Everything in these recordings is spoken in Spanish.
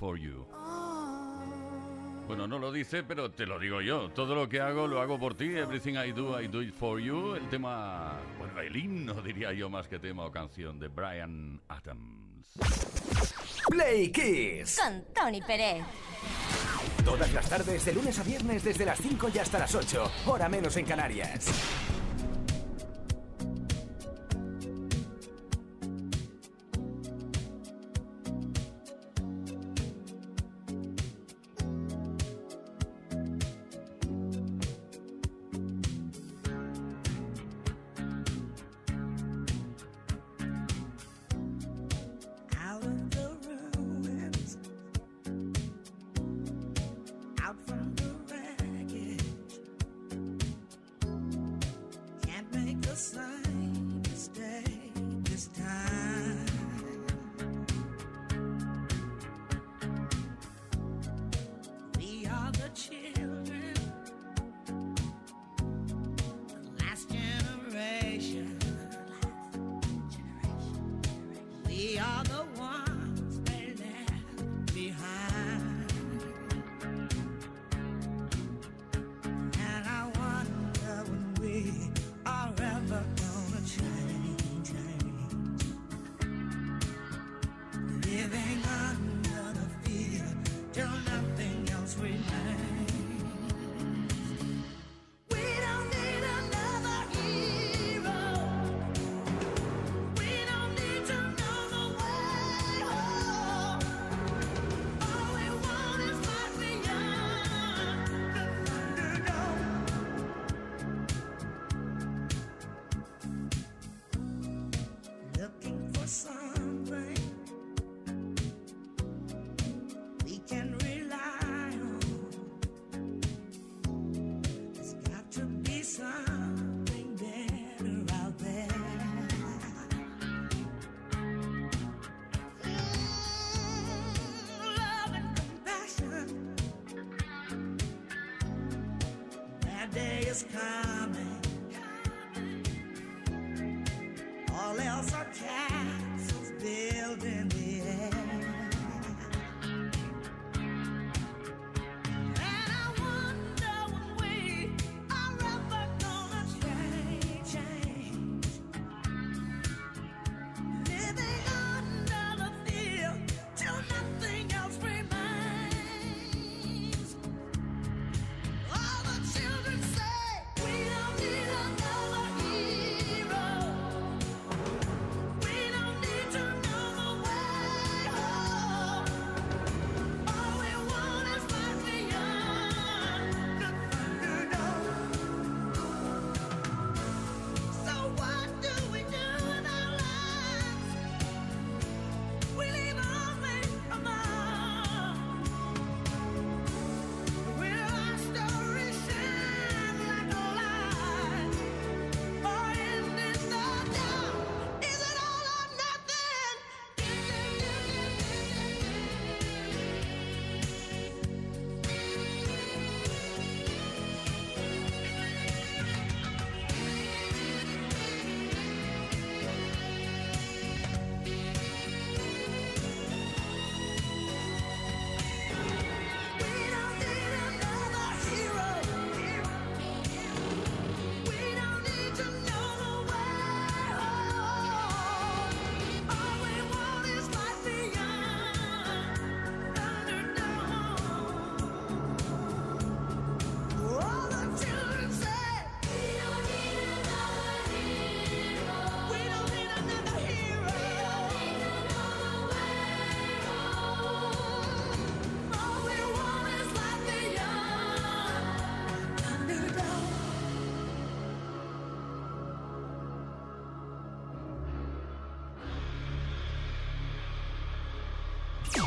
For you. Bueno, no lo dice, pero te lo digo yo. Todo lo que hago, lo hago por ti. Everything I do, I do it for you. El tema, bueno, el himno diría yo más que tema o canción de Brian Adams. Play Kiss. Con Tony Pérez. Todas las tardes, de lunes a viernes, desde las 5 y hasta las 8. Hora menos en Canarias.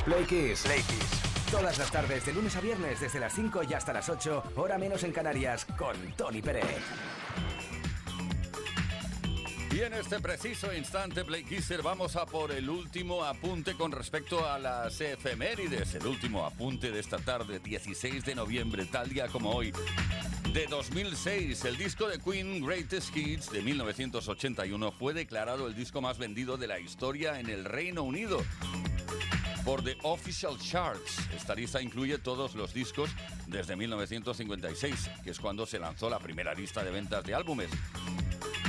Play Kiss. Todas las tardes, de lunes a viernes, desde las 5 y hasta las 8, hora menos en Canarias, con Tony Pérez. Y en este preciso instante, Play Kisser, vamos a por el último apunte con respecto a las efemérides. El último apunte de esta tarde, 16 de noviembre, tal día como hoy. De 2006, el disco de Queen Greatest Hits de 1981 fue declarado el disco más vendido de la historia en el Reino Unido por The Official Charts. Esta lista incluye todos los discos desde 1956, que es cuando se lanzó la primera lista de ventas de álbumes.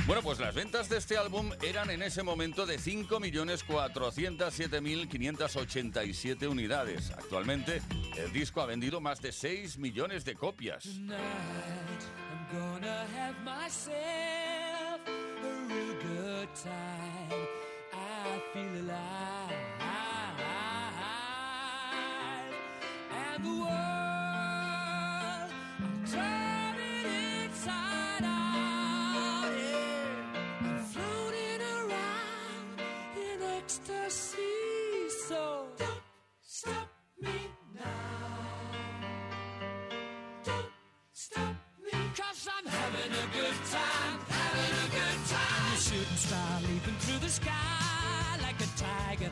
Bueno, pues las ventas de este álbum eran en ese momento de 5.407.587 unidades. Actualmente, el disco ha vendido más de 6 millones de copias. Star leaping through the sky like a tiger,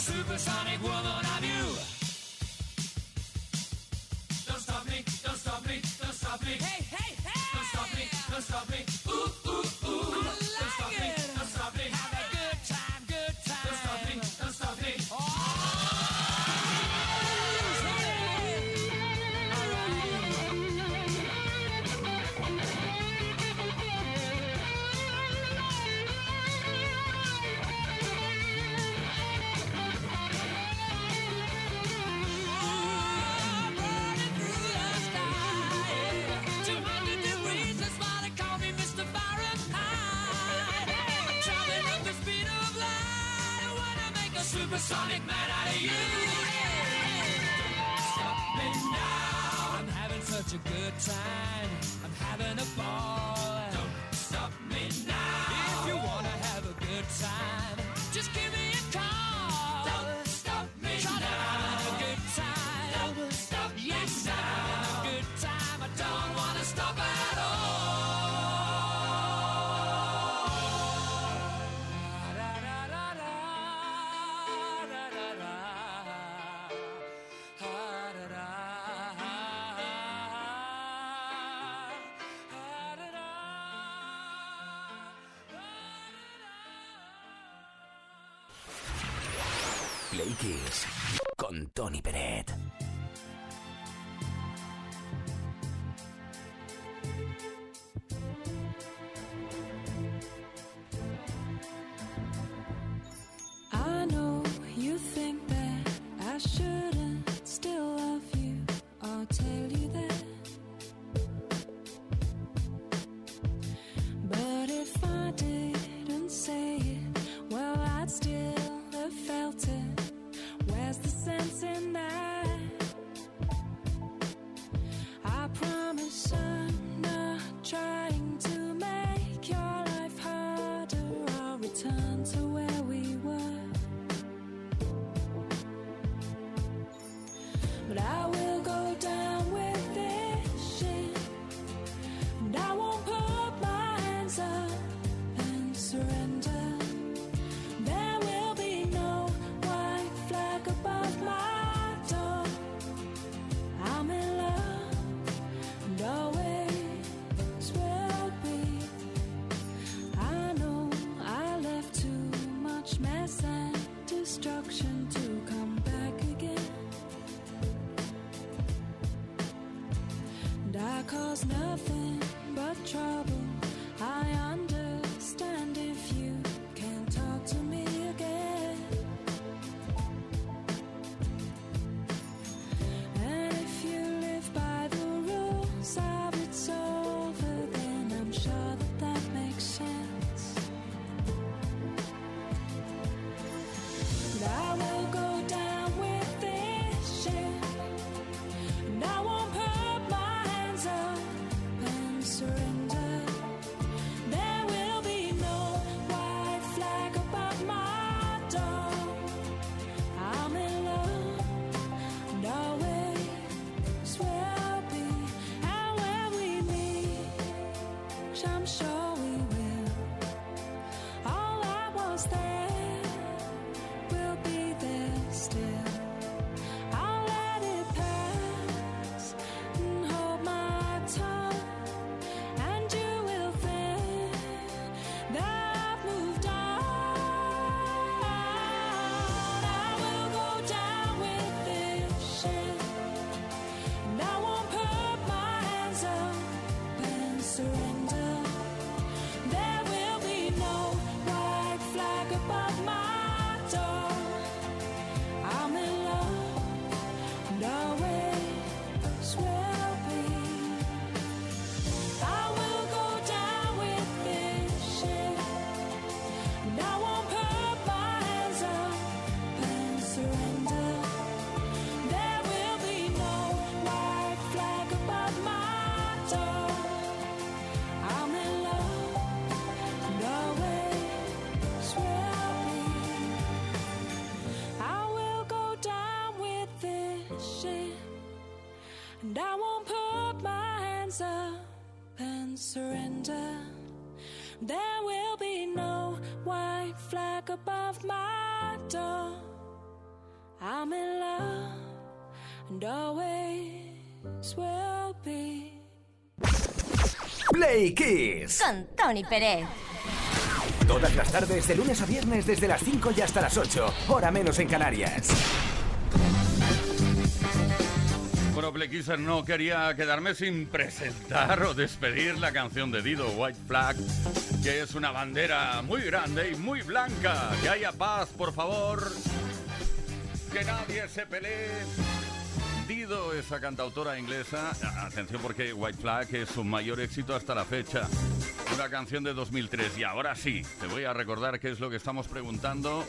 supersonic woman, have you? Play con Tony Peret. nothing. There will be no white flag above my door. I'm in love and always will be. Play Kiss. Con Tony Pérez. Todas las tardes, de lunes a viernes, desde las 5 y hasta las 8. Hora menos en Canarias. Kisser, no quería quedarme sin presentar o despedir la canción de Dido, White Flag, que es una bandera muy grande y muy blanca. Que haya paz, por favor. Que nadie se pelee. Dido, esa cantautora inglesa, atención porque White Flag es su mayor éxito hasta la fecha. Una canción de 2003. Y ahora sí, te voy a recordar qué es lo que estamos preguntando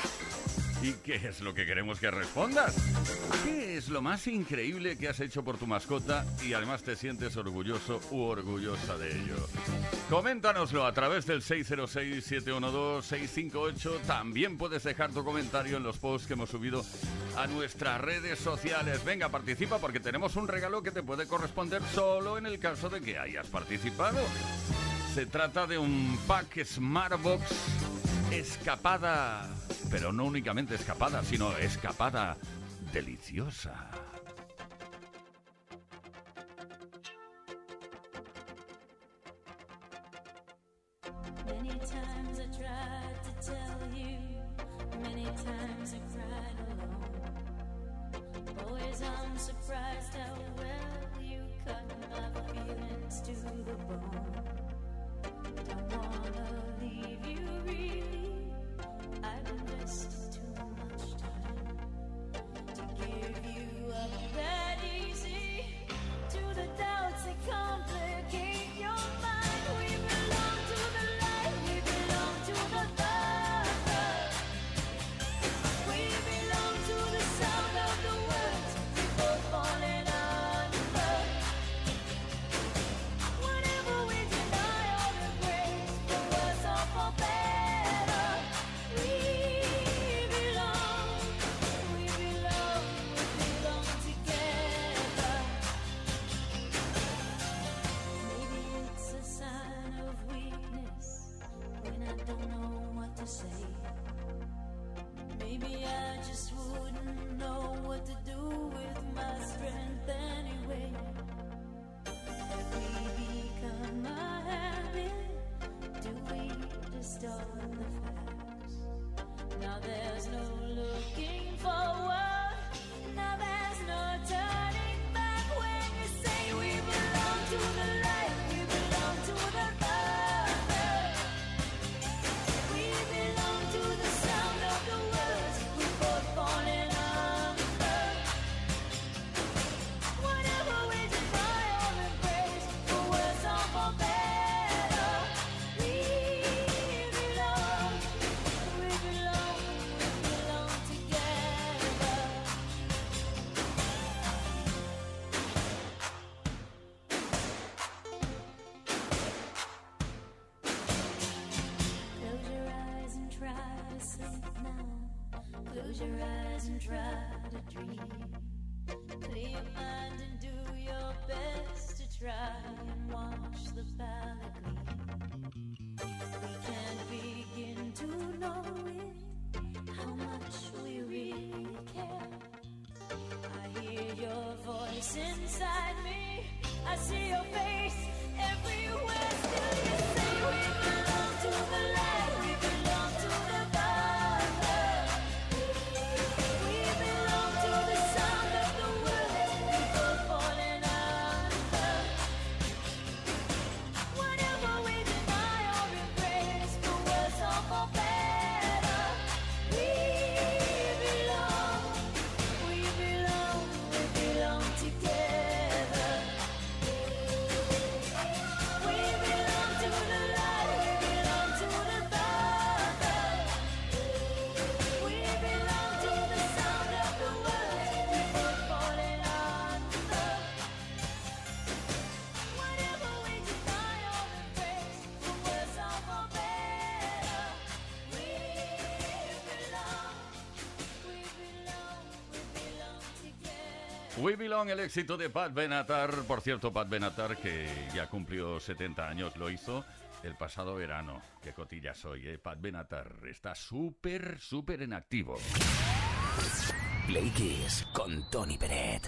y qué es lo que queremos que respondas. ¿Qué es lo más increíble que has hecho por tu mascota y además te sientes orgulloso u orgullosa de ello? Coméntanoslo a través del 606-712-658. También puedes dejar tu comentario en los posts que hemos subido a nuestras redes sociales. Venga, participa porque tenemos un regalo que te puede corresponder solo en el caso de que hayas participado. Se trata de un pack Smartbox escapada, pero no únicamente escapada, sino escapada deliciosa. You. complicated inside me. I see your face We Belong, el éxito de Pat Benatar. Por cierto, Pat Benatar, que ya cumplió 70 años, lo hizo el pasado verano. Qué cotilla soy, ¿eh? Pat Benatar está súper, súper en activo. Play Kiss con Tony Peret.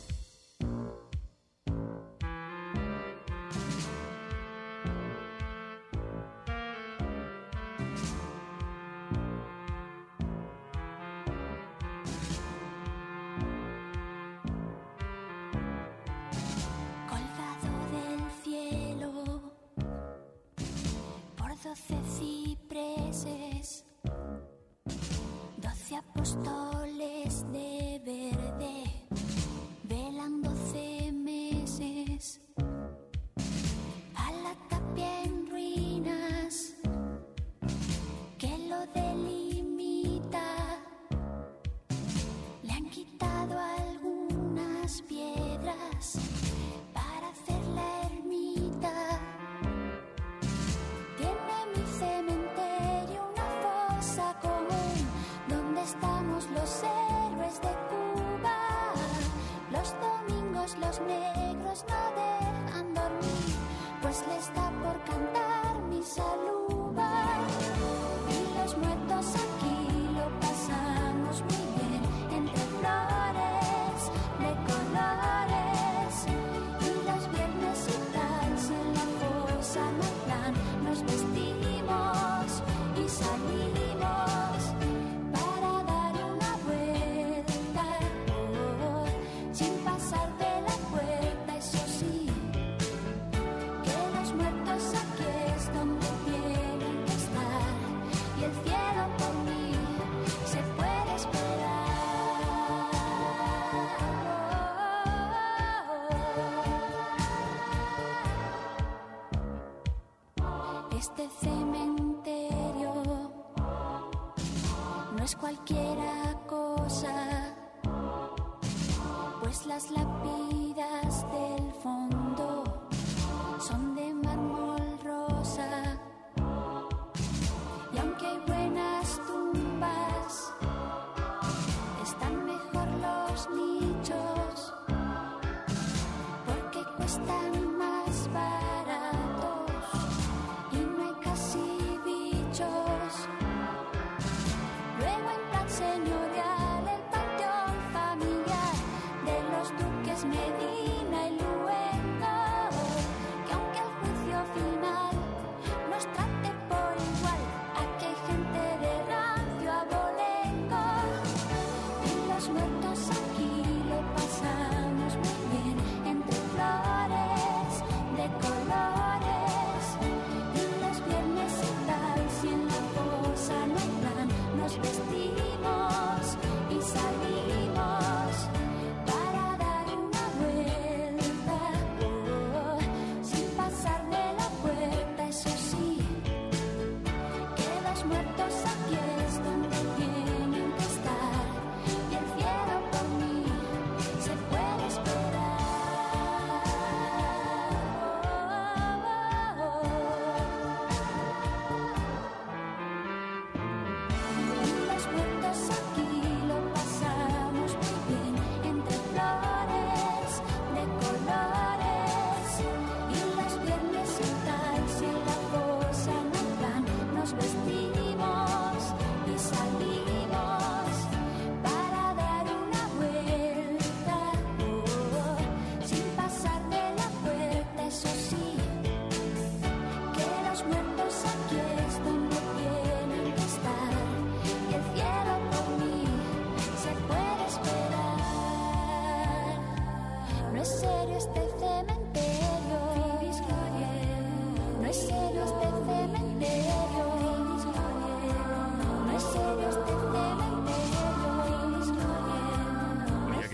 fiel por mí se puede esperar. Este cementerio no es cualquiera cosa pues las lápides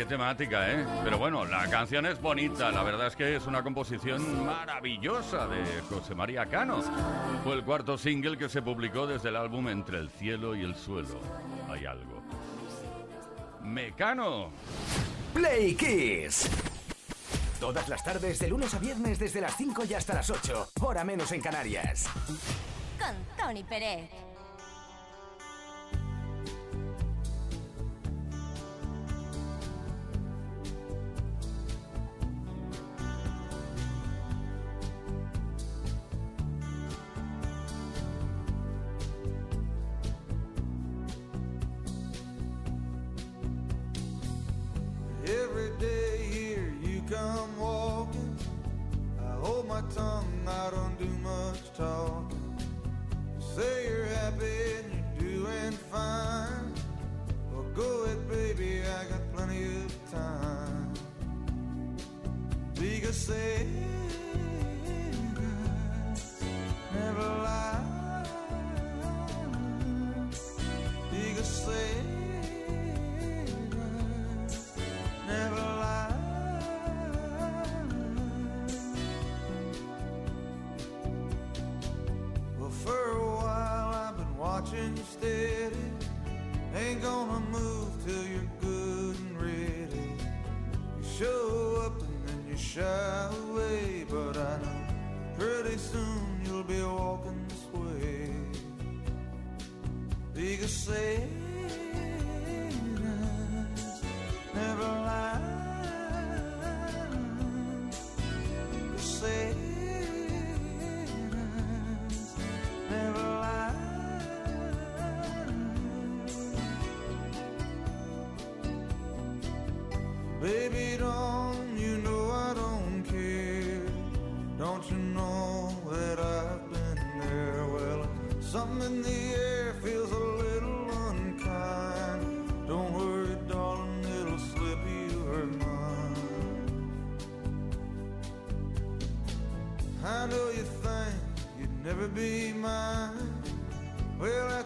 temática, ¿eh? Pero bueno, la canción es bonita, la verdad es que es una composición maravillosa de José María Cano. Fue el cuarto single que se publicó desde el álbum Entre el cielo y el suelo. Hay algo. Mecano. Play Kiss. Todas las tardes, de lunes a viernes, desde las 5 y hasta las 8, hora menos en Canarias. Con Tony Pérez. Come walking. I hold my tongue, I don't do much talking. You say you're happy and you're doing fine. Well, go ahead, baby, I got plenty of time. Because say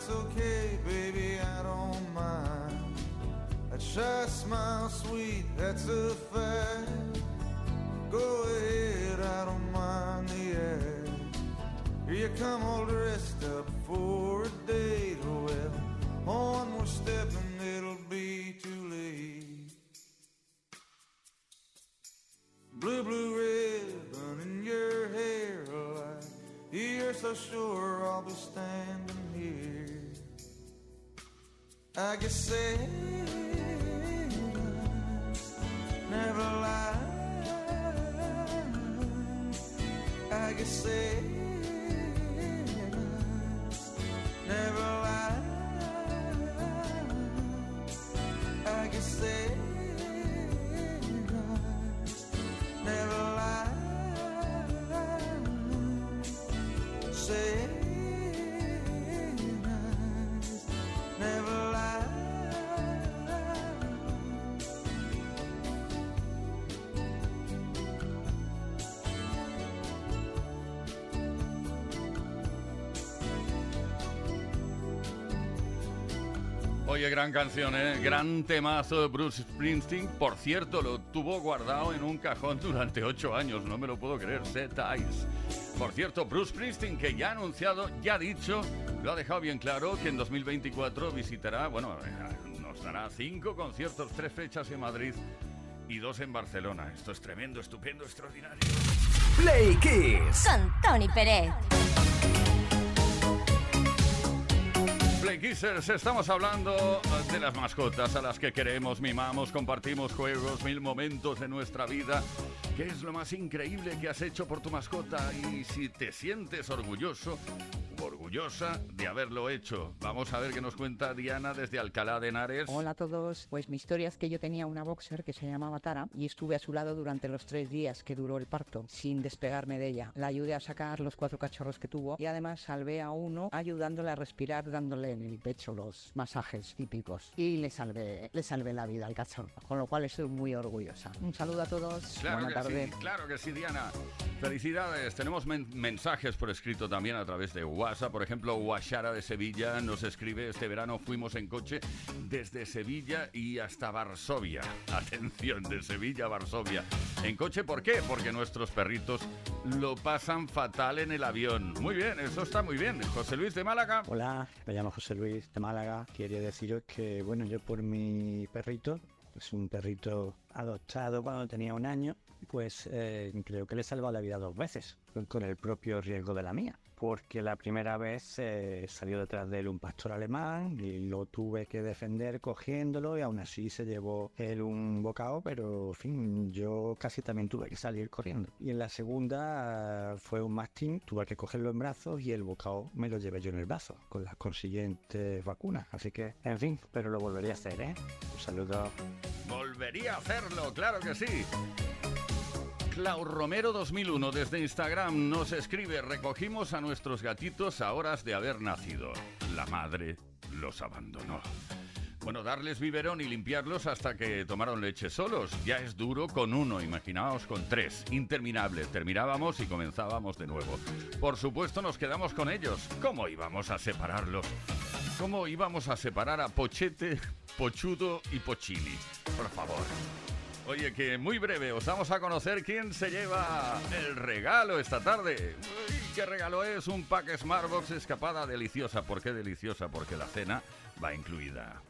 that's okay, baby, I don't mind. That shy smile, sweet, that's a fact. Go ahead, I don't mind the act. Here you come all dressed up for a date. Oh, well, one more step say Oye, gran canción, ¿eh? Gran temazo de Bruce Springsteen. Por cierto, lo tuvo guardado en un cajón durante ocho años. No me lo puedo creer. Set Eyes. Por cierto, Bruce Springsteen, que ya ha anunciado, ya ha dicho, lo ha dejado bien claro, que en 2024 visitará, bueno, nos dará cinco conciertos, tres fechas en Madrid y dos en Barcelona. Esto es tremendo, estupendo, extraordinario. Play Kiss. Con Tony Pérez. Play Kissers, estamos hablando de las mascotas a las que queremos, mimamos, compartimos juegos, mil momentos de nuestra vida. ¿Qué es lo más increíble que has hecho por tu mascota? Y si te sientes orgulloso orgullosa de haberlo hecho. Vamos a ver qué nos cuenta Diana desde Alcalá de Henares. Hola a todos. Pues mi historia es que yo tenía una boxer que se llamaba Tara y estuve a su lado durante los tres días que duró el parto, sin despegarme de ella. La ayudé a sacar los cuatro cachorros que tuvo y además salvé a uno ayudándole a respirar, dándole en el pecho los masajes típicos. Y le salvé, le salvé la vida al cachorro, con lo cual estoy muy orgullosa. Un saludo a todos. Claro Buena tarde. sí, claro que sí, Diana. Felicidades. Tenemos men- mensajes por escrito también a través de WhatsApp. Por ejemplo, Guashara de Sevilla nos escribe, este verano fuimos en coche desde Sevilla y hasta Varsovia. Atención, de Sevilla a Varsovia. En coche, ¿por qué? Porque nuestros perritos lo pasan fatal en el avión. Muy bien, eso está muy bien. José Luis de Málaga. Hola, me llamo José Luis de Málaga. Quería deciros que, bueno, yo por mi perrito, es un perrito adoptado cuando tenía un año, pues eh, creo que le he salvado la vida dos veces, con el propio riesgo de la mía. Porque la primera vez eh, salió detrás de él un pastor alemán y lo tuve que defender cogiéndolo y aún así se llevó él un bocado, pero en fin, yo casi también tuve que salir corriendo. Y en la segunda ah, fue un mastín, tuve que cogerlo en brazos y el bocado me lo llevé yo en el brazo, con las consiguientes vacunas. Así que, en fin, pero lo volvería a hacer, ¿eh? Un saludo. Volvería a hacerlo, claro que sí. Clau Romero 2001 desde Instagram nos escribe, recogimos a nuestros gatitos a horas de haber nacido. La madre los abandonó. Bueno, darles biberón y limpiarlos hasta que tomaron leche solos. Ya es duro con uno, imaginaos con tres. Interminable. Terminábamos y comenzábamos de nuevo. Por supuesto nos quedamos con ellos. ¿Cómo íbamos a separarlos? ¿Cómo íbamos a separar a Pochete, Pochudo y Pochili? Por favor. Oye, que muy breve os vamos a conocer quién se lleva el regalo esta tarde. Uy, ¿Qué regalo es? Un pack Smartbox escapada deliciosa. ¿Por qué deliciosa? Porque la cena va incluida.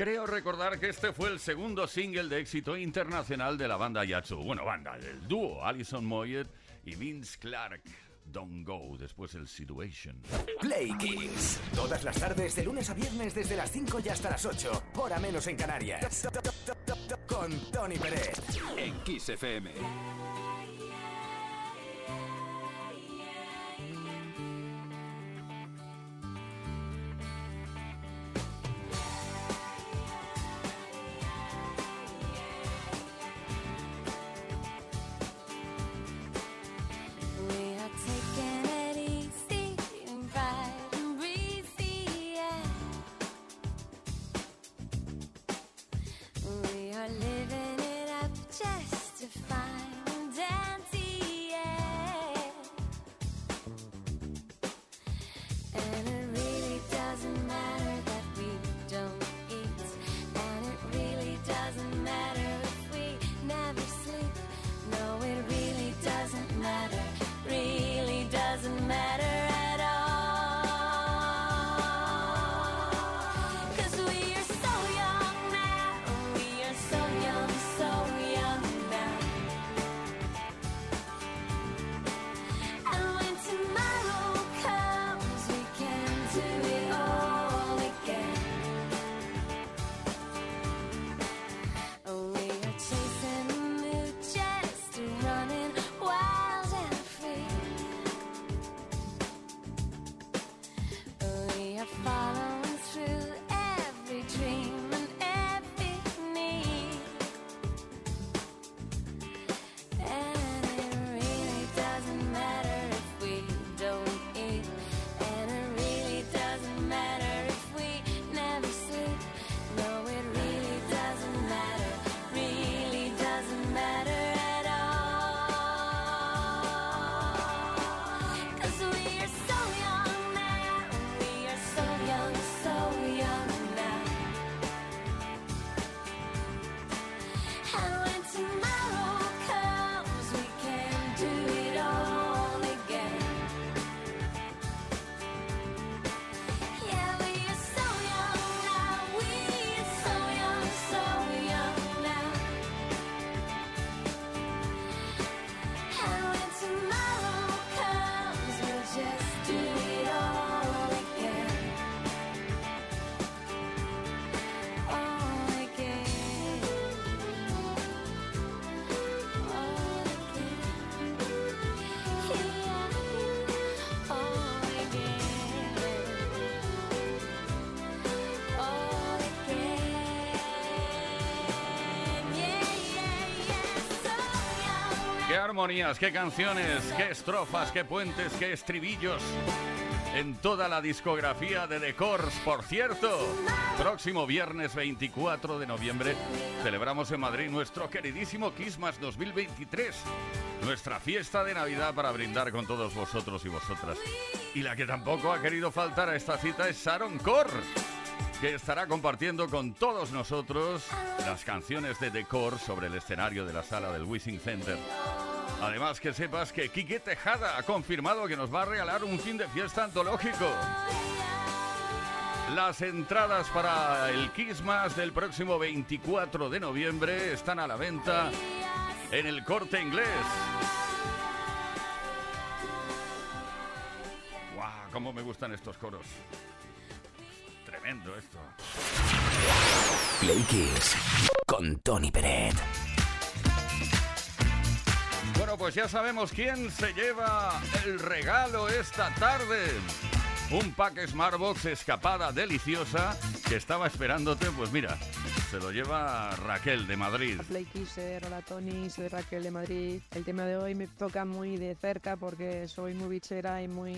Creo recordar que este fue el segundo single de éxito internacional de la banda Yatsu. Bueno, banda, el dúo Alison Moyet y Vince Clark. Don't Go, después el Situation. Play Kiss. Todas las tardes, de lunes a viernes, desde las 5 y hasta las 8. Hora menos en Canarias. Con Tony Pérez. En Kiss FM. Armonías, qué canciones, qué estrofas, qué puentes, qué estribillos. En toda la discografía de The Corrs, por cierto. Próximo viernes 24 de noviembre celebramos en Madrid nuestro queridísimo Christmas 2023. Nuestra fiesta de Navidad para brindar con todos vosotros y vosotras. Y la que tampoco ha querido faltar a esta cita es Sharon Corr que estará compartiendo con todos nosotros las canciones de Decor sobre el escenario de la sala del Wishing Center. Además que sepas que Quique Tejada ha confirmado que nos va a regalar un fin de fiesta antológico. Las entradas para el Christmas del próximo 24 de noviembre están a la venta en el corte inglés. ¡Guau! ¡Cómo me gustan estos coros! Tremendo esto. Play Kiss con Tony Peret. Bueno, pues ya sabemos quién se lleva el regalo esta tarde. Un pack Smartbox escapada deliciosa que estaba esperándote. Pues mira, se lo lleva Raquel de Madrid. Play Kisser, hola Tony, soy Raquel de Madrid. El tema de hoy me toca muy de cerca porque soy muy bichera y muy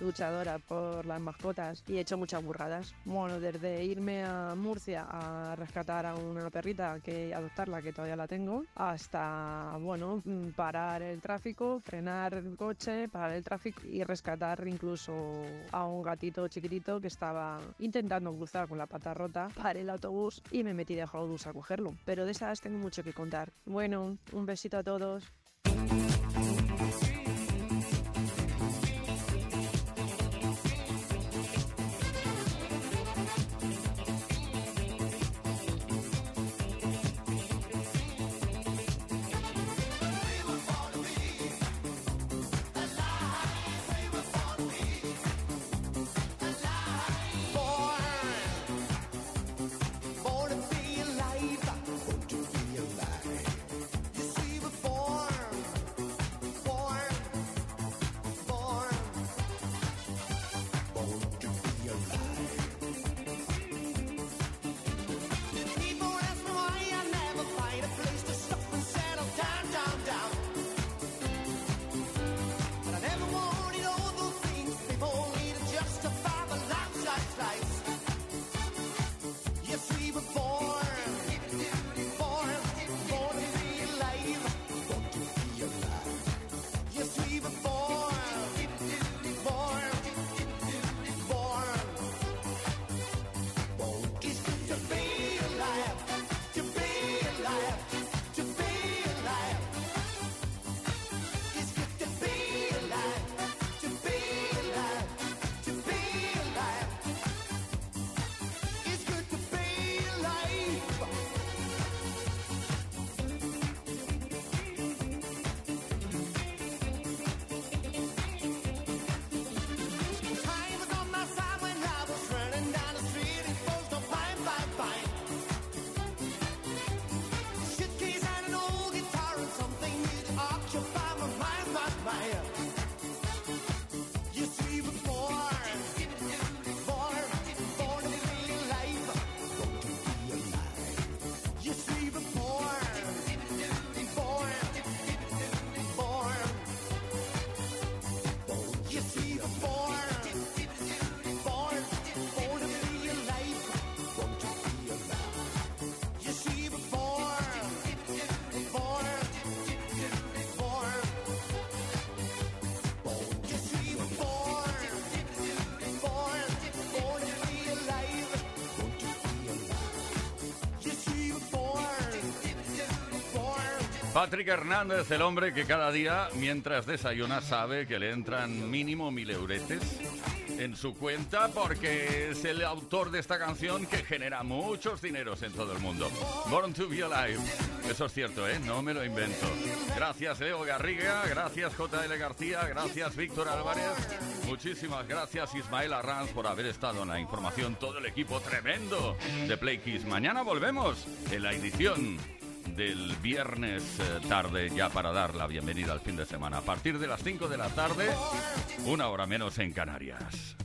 luchadora por las mascotas y he hecho muchas burradas. Bueno, desde irme a Murcia a rescatar a una perrita que adoptarla, que todavía la tengo, hasta, bueno, mm, parar el tráfico, frenar el coche, parar el tráfico y rescatar incluso a un gatito chiquitito que estaba intentando cruzar con la pata rota. Paré el autobús y me metí debajo del autobús a cogerlo. Pero de esas tengo mucho que contar. Bueno, un besito a todos. Patrick Hernández, el hombre que cada día, mientras desayuna, sabe que le entran mínimo mil euretes en su cuenta porque es el autor de esta canción que genera muchos dineros en todo el mundo. Born to be Alive. Eso es cierto, ¿eh? No me lo invento. Gracias, Leo Garriga. Gracias, JL García. Gracias, Víctor Álvarez. Muchísimas gracias, Ismael Arranz, por haber estado en la información. Todo el equipo tremendo de Play Kiss. Mañana volvemos en la edición del viernes eh, tarde ya para dar la bienvenida al fin de semana. A partir de las 5 de la tarde, una hora menos en Canarias.